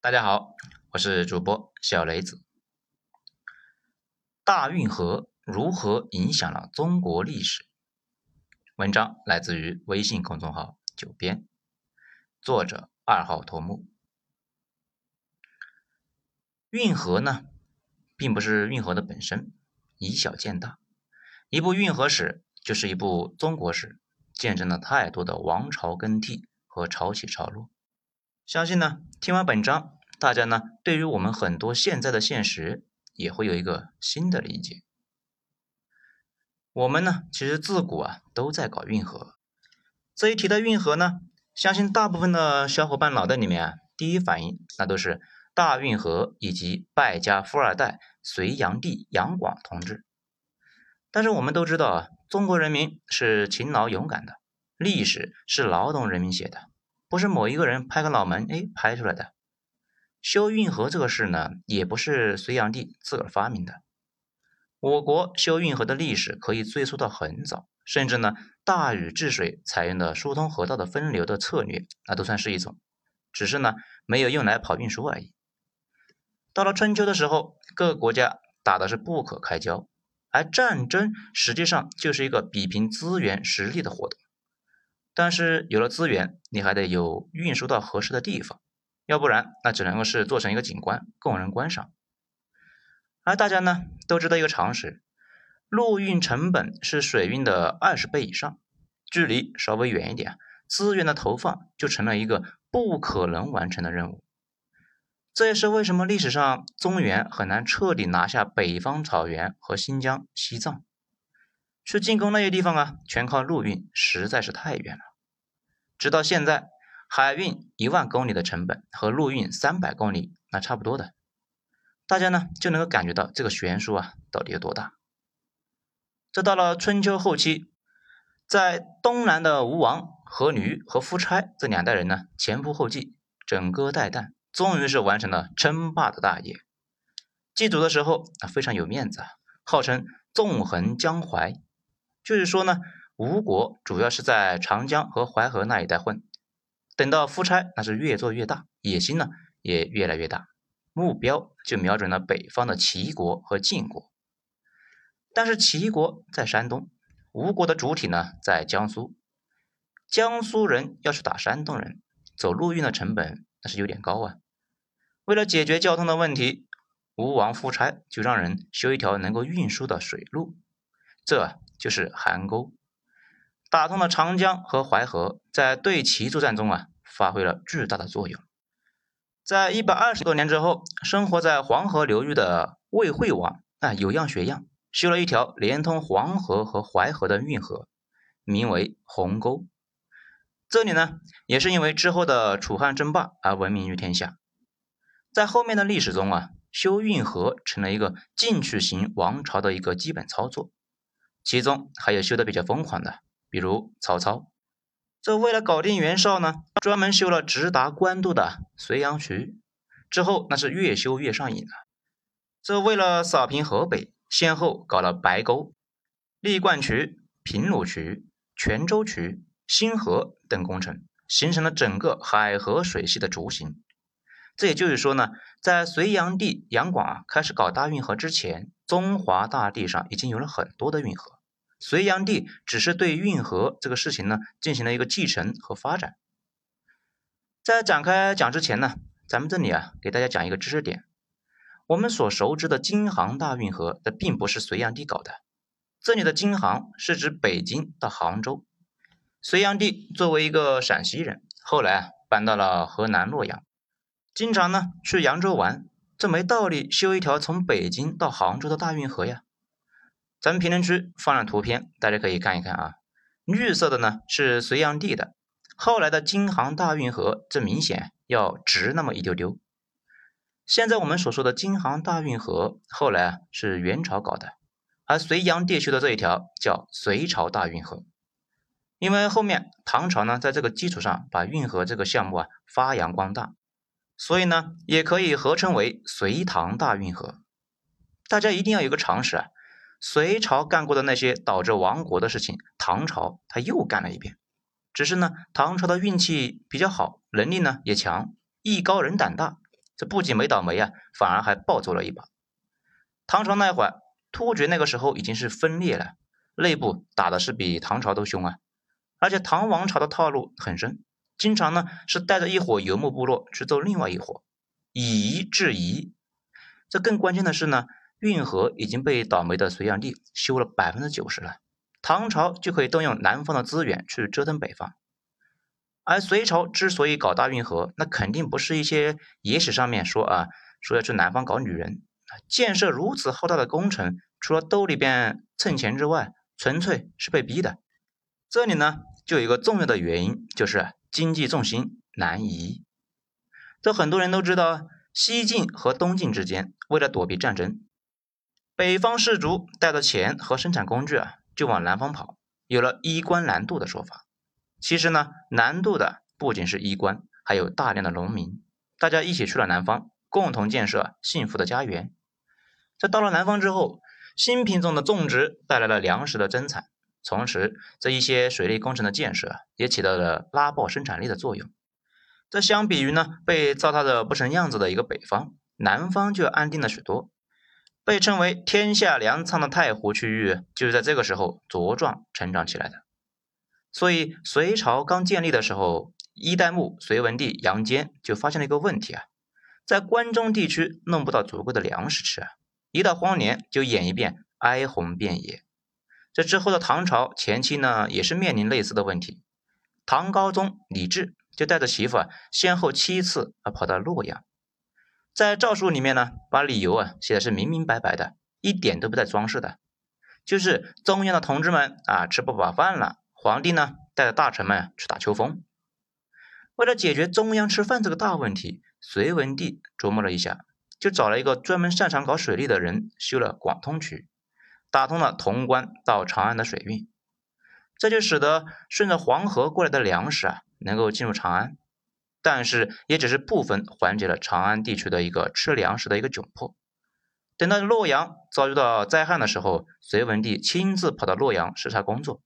大家好，我是主播小雷子。大运河如何影响了中国历史？文章来自于微信公众号“九编”，作者二号头目。运河呢，并不是运河的本身，以小见大。一部运河史就是一部中国史，见证了太多的王朝更替和潮起潮落。相信呢，听完本章。大家呢，对于我们很多现在的现实，也会有一个新的理解。我们呢，其实自古啊都在搞运河。这一提到运河呢，相信大部分的小伙伴脑袋里面啊，第一反应那都是大运河以及败家富二代隋炀帝杨广同志。但是我们都知道啊，中国人民是勤劳勇敢的，历史是劳动人民写的，不是某一个人拍个脑门哎拍出来的。修运河这个事呢，也不是隋炀帝自个儿发明的。我国修运河的历史可以追溯到很早，甚至呢，大禹治水采用的疏通河道的分流的策略，那都算是一种，只是呢，没有用来跑运输而已。到了春秋的时候，各个国家打的是不可开交，而战争实际上就是一个比拼资源实力的活动。但是有了资源，你还得有运输到合适的地方。要不然，那只能够是做成一个景观，供人观赏。而大家呢都知道一个常识：陆运成本是水运的二十倍以上，距离稍微远一点，资源的投放就成了一个不可能完成的任务。这也是为什么历史上中原很难彻底拿下北方草原和新疆、西藏，去进攻那些地方啊，全靠陆运实在是太远了。直到现在。海运一万公里的成本和陆运三百公里那差不多的，大家呢就能够感觉到这个悬殊啊到底有多大。这到了春秋后期，在东南的吴王阖闾和夫差这两代人呢前仆后继，枕戈待旦，终于是完成了称霸的大业。祭祖的时候啊非常有面子啊，号称纵横江淮，就是说呢吴国主要是在长江和淮河那一带混。等到夫差那是越做越大，野心呢也越来越大，目标就瞄准了北方的齐国和晋国。但是齐国在山东，吴国的主体呢在江苏，江苏人要是打山东人，走陆运的成本那是有点高啊。为了解决交通的问题，吴王夫差就让人修一条能够运输的水路，这就是邗沟。打通了长江和淮河，在对齐作战中啊，发挥了巨大的作用。在一百二十多年之后，生活在黄河流域的魏惠王啊，有样学样，修了一条连通黄河和淮河的运河，名为鸿沟。这里呢，也是因为之后的楚汉争霸而闻名于天下。在后面的历史中啊，修运河成了一个进取型王朝的一个基本操作，其中还有修的比较疯狂的。比如曹操，这为了搞定袁绍呢，专门修了直达官渡的绥阳渠，之后那是越修越上瘾了。这为了扫平河北，先后搞了白沟、历灌渠、平鲁渠、泉州渠、新河等工程，形成了整个海河水系的雏形。这也就是说呢，在隋炀帝杨广啊开始搞大运河之前，中华大地上已经有了很多的运河。隋炀帝只是对运河这个事情呢进行了一个继承和发展。在展开讲之前呢，咱们这里啊给大家讲一个知识点：我们所熟知的京杭大运河，这并不是隋炀帝搞的。这里的京杭是指北京到杭州。隋炀帝作为一个陕西人，后来啊搬到了河南洛阳，经常呢去扬州玩，这没道理修一条从北京到杭州的大运河呀。咱们评论区放了图片，大家可以看一看啊。绿色的呢是隋炀帝的，后来的京杭大运河，这明显要直那么一丢丢。现在我们所说的京杭大运河，后来啊是元朝搞的，而隋炀帝修的这一条叫隋朝大运河，因为后面唐朝呢在这个基础上把运河这个项目啊发扬光大，所以呢也可以合称为隋唐大运河。大家一定要有个常识啊。隋朝干过的那些导致亡国的事情，唐朝他又干了一遍。只是呢，唐朝的运气比较好，能力呢也强，艺高人胆大，这不仅没倒霉啊，反而还暴走了一把。唐朝那会儿，突厥那个时候已经是分裂了，内部打的是比唐朝都凶啊。而且唐王朝的套路很深，经常呢是带着一伙游牧部落去揍另外一伙，以夷制夷。这更关键的是呢，运河已经被倒霉的隋炀帝修了百分之九十了，唐朝就可以动用南方的资源去折腾北方。而隋朝之所以搞大运河，那肯定不是一些野史上面说啊，说要去南方搞女人建设如此浩大的工程，除了兜里边蹭钱之外，纯粹是被逼的。这里呢，就有一个重要的原因，就是经济重心南移。这很多人都知道，西晋和东晋之间为了躲避战争，北方士族带着钱和生产工具啊，就往南方跑，有了衣冠南渡的说法。其实呢，南渡的不仅是衣冠，还有大量的农民，大家一起去了南方，共同建设幸福的家园。这到了南方之后，新品种的种植带来了粮食的增产，同时这一些水利工程的建设也起到了拉爆生产力的作用。这相比于呢被糟蹋的不成样子的一个北方，南方就安定了许多。被称为天下粮仓的太湖区域，就是在这个时候茁壮成长起来的。所以，隋朝刚建立的时候，一代目隋文帝杨坚就发现了一个问题啊，在关中地区弄不到足够的粮食吃啊，一到荒年就演一遍哀鸿遍野。这之后的唐朝前期呢，也是面临类似的问题。唐高宗李治就带着媳妇啊，先后七次啊跑到洛阳，在诏书里面呢，把理由啊写的是明明白白的，一点都不带装饰的，就是中央的同志们啊吃不饱饭了。皇帝呢，带着大臣们去打秋风。为了解决中央吃饭这个大问题，隋文帝琢磨了一下，就找了一个专门擅长搞水利的人，修了广通渠，打通了潼关到长安的水运。这就使得顺着黄河过来的粮食啊，能够进入长安。但是也只是部分缓解了长安地区的一个吃粮食的一个窘迫。等到洛阳遭遇到灾害的时候，隋文帝亲自跑到洛阳视察工作。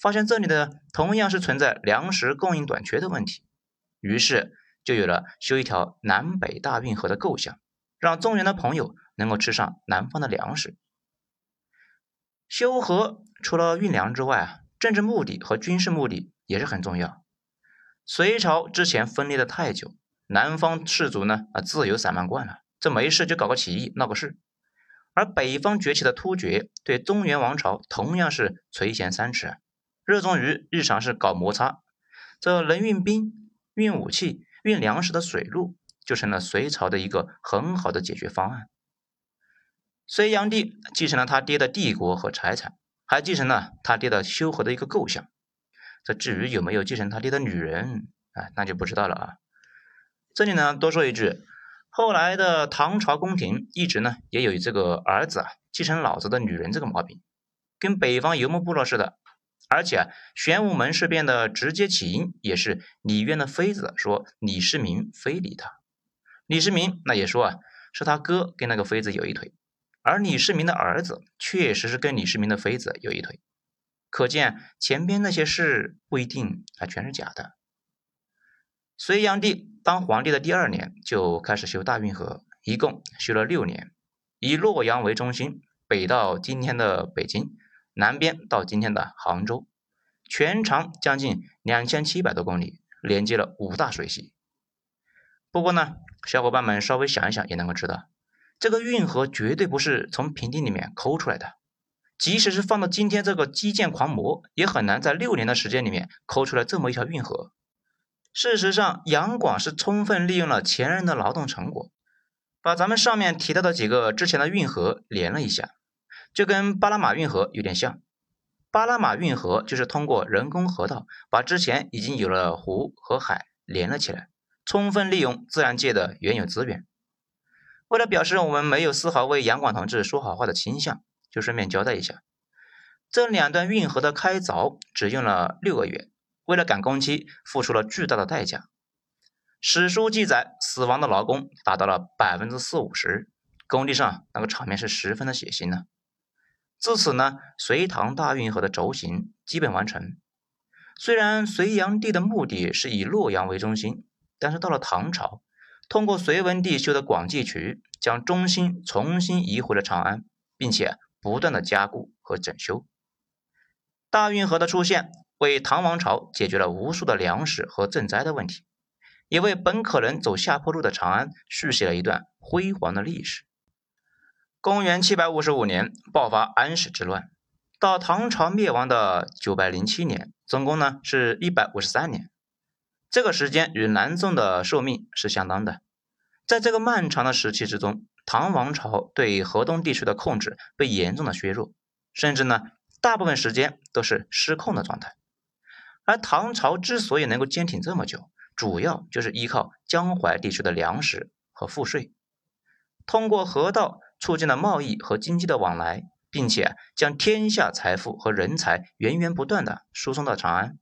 发现这里的同样是存在粮食供应短缺的问题，于是就有了修一条南北大运河的构想，让中原的朋友能够吃上南方的粮食。修河除了运粮之外啊，政治目的和军事目的也是很重要。隋朝之前分裂的太久，南方士族呢啊自由散漫惯了，这没事就搞个起义闹个事，而北方崛起的突厥对中原王朝同样是垂涎三尺。热衷于日常是搞摩擦，这能运兵、运武器、运粮食的水路就成了隋朝的一个很好的解决方案。隋炀帝继承了他爹的帝国和财产，还继承了他爹的修河的一个构想。这至于有没有继承他爹的女人，啊，那就不知道了啊。这里呢，多说一句，后来的唐朝宫廷一直呢也有这个儿子啊继承老子的女人这个毛病，跟北方游牧部落似的。而且玄武门事变的直接起因也是李渊的妃子说李世民非礼他，李世民那也说啊是他哥跟那个妃子有一腿，而李世民的儿子确实是跟李世民的妃子有一腿，可见前边那些事不一定啊全是假的。隋炀帝当皇帝的第二年就开始修大运河，一共修了六年，以洛阳为中心，北到今天的北京。南边到今天的杭州，全长将近两千七百多公里，连接了五大水系。不过呢，小伙伴们稍微想一想也能够知道，这个运河绝对不是从平地里面抠出来的，即使是放到今天这个基建狂魔，也很难在六年的时间里面抠出来这么一条运河。事实上，杨广是充分利用了前人的劳动成果，把咱们上面提到的几个之前的运河连了一下。就跟巴拿马运河有点像，巴拿马运河就是通过人工河道把之前已经有了湖和海连了起来，充分利用自然界的原有资源。为了表示我们没有丝毫为杨广同志说好话的倾向，就顺便交代一下，这两段运河的开凿只用了六个月，为了赶工期付出了巨大的代价。史书记载，死亡的劳工达到了百分之四五十，工地上那个场面是十分的血腥呢。自此呢，隋唐大运河的轴心基本完成。虽然隋炀帝的目的是以洛阳为中心，但是到了唐朝，通过隋文帝修的广济渠，将中心重新移回了长安，并且不断的加固和整修。大运河的出现，为唐王朝解决了无数的粮食和赈灾的问题，也为本可能走下坡路的长安续写了一段辉煌的历史。公元七百五十五年爆发安史之乱，到唐朝灭亡的九百零七年，总共呢是一百五十三年。这个时间与南宋的寿命是相当的。在这个漫长的时期之中，唐王朝对河东地区的控制被严重的削弱，甚至呢大部分时间都是失控的状态。而唐朝之所以能够坚挺这么久，主要就是依靠江淮地区的粮食和赋税，通过河道。促进了贸易和经济的往来，并且将天下财富和人才源源不断的输送到长安。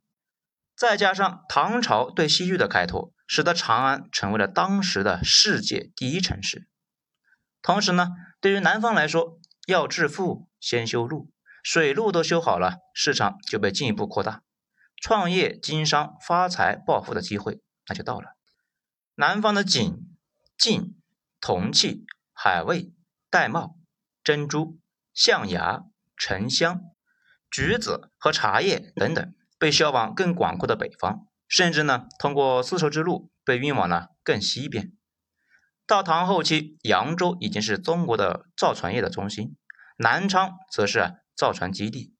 再加上唐朝对西域的开拓，使得长安成为了当时的世界第一城市。同时呢，对于南方来说，要致富先修路，水路都修好了，市场就被进一步扩大，创业、经商、发财、暴富的机会那就到了。南方的锦、晋、铜器、海味。玳瑁、珍珠、象牙、沉香、橘子和茶叶等等，被销往更广阔的北方，甚至呢，通过丝绸之路被运往了更西边。到唐后期，扬州已经是中国的造船业的中心，南昌则是造船基地。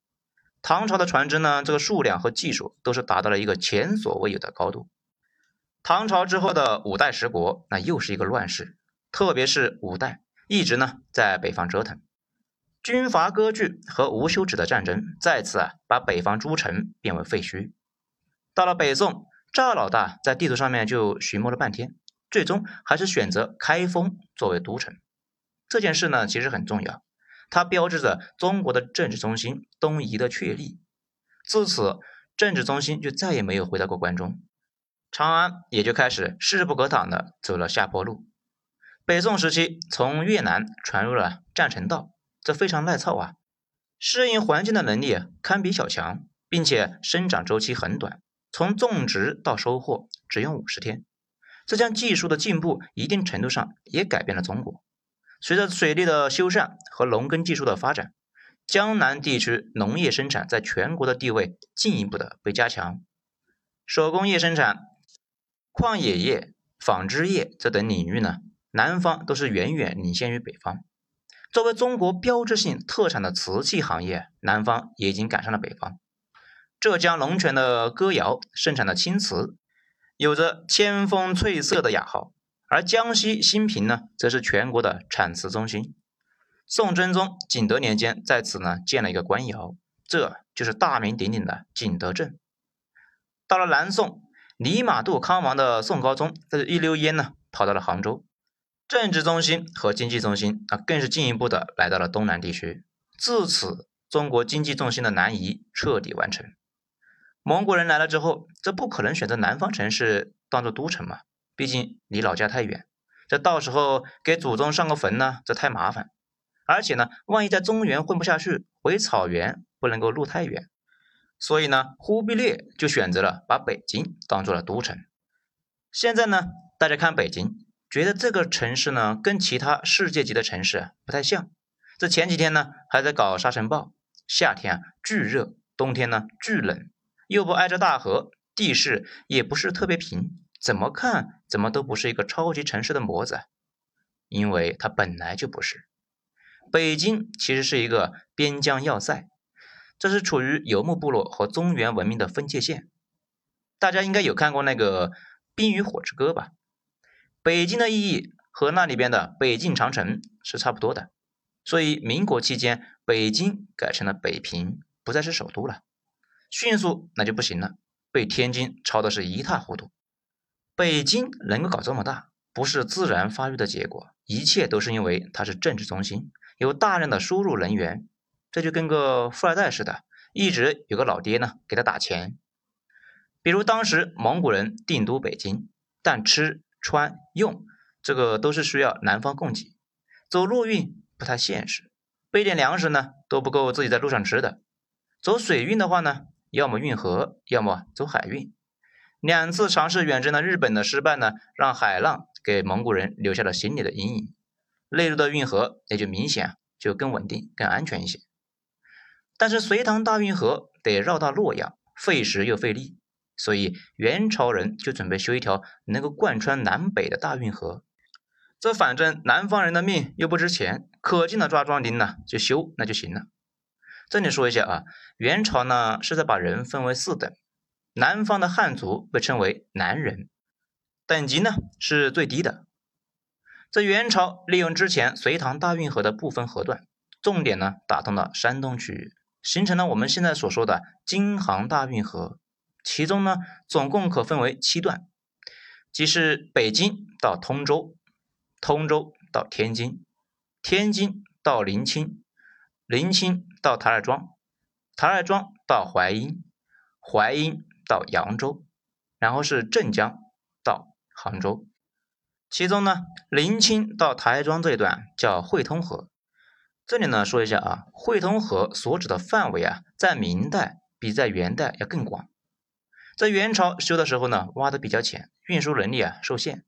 唐朝的船只呢，这个数量和技术都是达到了一个前所未有的高度。唐朝之后的五代十国，那又是一个乱世，特别是五代。一直呢在北方折腾，军阀割据和无休止的战争，再次啊把北方诸城变为废墟。到了北宋，赵老大在地图上面就寻摸了半天，最终还是选择开封作为都城。这件事呢其实很重要，它标志着中国的政治中心东移的确立。自此，政治中心就再也没有回到过关中，长安也就开始势不可挡的走了下坡路。北宋时期，从越南传入了占城稻，这非常耐操啊，适应环境的能力堪比小强，并且生长周期很短，从种植到收获只用五十天。这项技术的进步，一定程度上也改变了中国。随着水利的修缮和农耕技术的发展，江南地区农业生产在全国的地位进一步的被加强，手工业生产、矿冶业、纺织业这等领域呢。南方都是远远领先于北方。作为中国标志性特产的瓷器行业，南方也已经赶上了北方。浙江龙泉的歌谣生产的青瓷，有着“千峰翠色”的雅号。而江西新平呢，则是全国的产瓷中心。宋真宗景德年间在此呢建了一个官窑，这就是大名鼎鼎的景德镇。到了南宋，泥马渡康王的宋高宗这是一溜烟呢，跑到了杭州。政治中心和经济中心啊，更是进一步的来到了东南地区。自此，中国经济重心的南移彻底完成。蒙古人来了之后，这不可能选择南方城市当做都城嘛？毕竟离老家太远，这到时候给祖宗上个坟呢，这太麻烦。而且呢，万一在中原混不下去，回草原不能够路太远。所以呢，忽必烈就选择了把北京当做了都城。现在呢，大家看北京。觉得这个城市呢，跟其他世界级的城市不太像。这前几天呢，还在搞沙尘暴，夏天啊巨热，冬天呢巨冷，又不挨着大河，地势也不是特别平，怎么看怎么都不是一个超级城市的模子。因为它本来就不是。北京其实是一个边疆要塞，这是处于游牧部落和中原文明的分界线。大家应该有看过那个《冰与火之歌》吧？北京的意义和那里边的北境长城是差不多的，所以民国期间，北京改成了北平，不再是首都了。迅速那就不行了，被天津抄的是一塌糊涂。北京能够搞这么大，不是自然发育的结果，一切都是因为它是政治中心，有大量的输入人员，这就跟个富二代似的，一直有个老爹呢给他打钱。比如当时蒙古人定都北京，但吃。穿用这个都是需要南方供给，走陆运不太现实，备点粮食呢都不够自己在路上吃的。走水运的话呢，要么运河，要么走海运。两次尝试远征的日本的失败呢，让海浪给蒙古人留下了心理的阴影。内陆的运河也就明显就更稳定、更安全一些。但是隋唐大运河得绕到洛阳，费时又费力，所以元朝人就准备修一条能够贯穿南北的大运河。这反正南方人的命又不值钱，可劲的抓壮丁呢，就修那就行了。这里说一下啊，元朝呢是在把人分为四等，南方的汉族被称为南人，等级呢是最低的。在元朝利用之前隋唐大运河的部分河段，重点呢打通了山东区域，形成了我们现在所说的京杭大运河。其中呢总共可分为七段，即是北京到通州。通州到天津，天津到临清，临清到台儿庄，台儿庄到淮阴，淮阴到扬州，然后是镇江到杭州。其中呢，临清到台儿庄这一段叫汇通河。这里呢说一下啊，汇通河所指的范围啊，在明代比在元代要更广。在元朝修的时候呢，挖的比较浅，运输能力啊受限。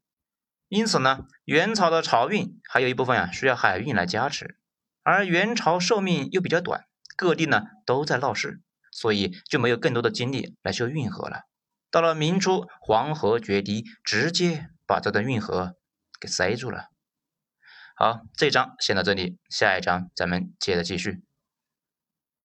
因此呢，元朝的漕运还有一部分啊需要海运来加持，而元朝寿命又比较短，各地呢都在闹事，所以就没有更多的精力来修运河了。到了明初，黄河决堤，直接把这段运河给塞住了。好，这章先到这里，下一章咱们接着继续。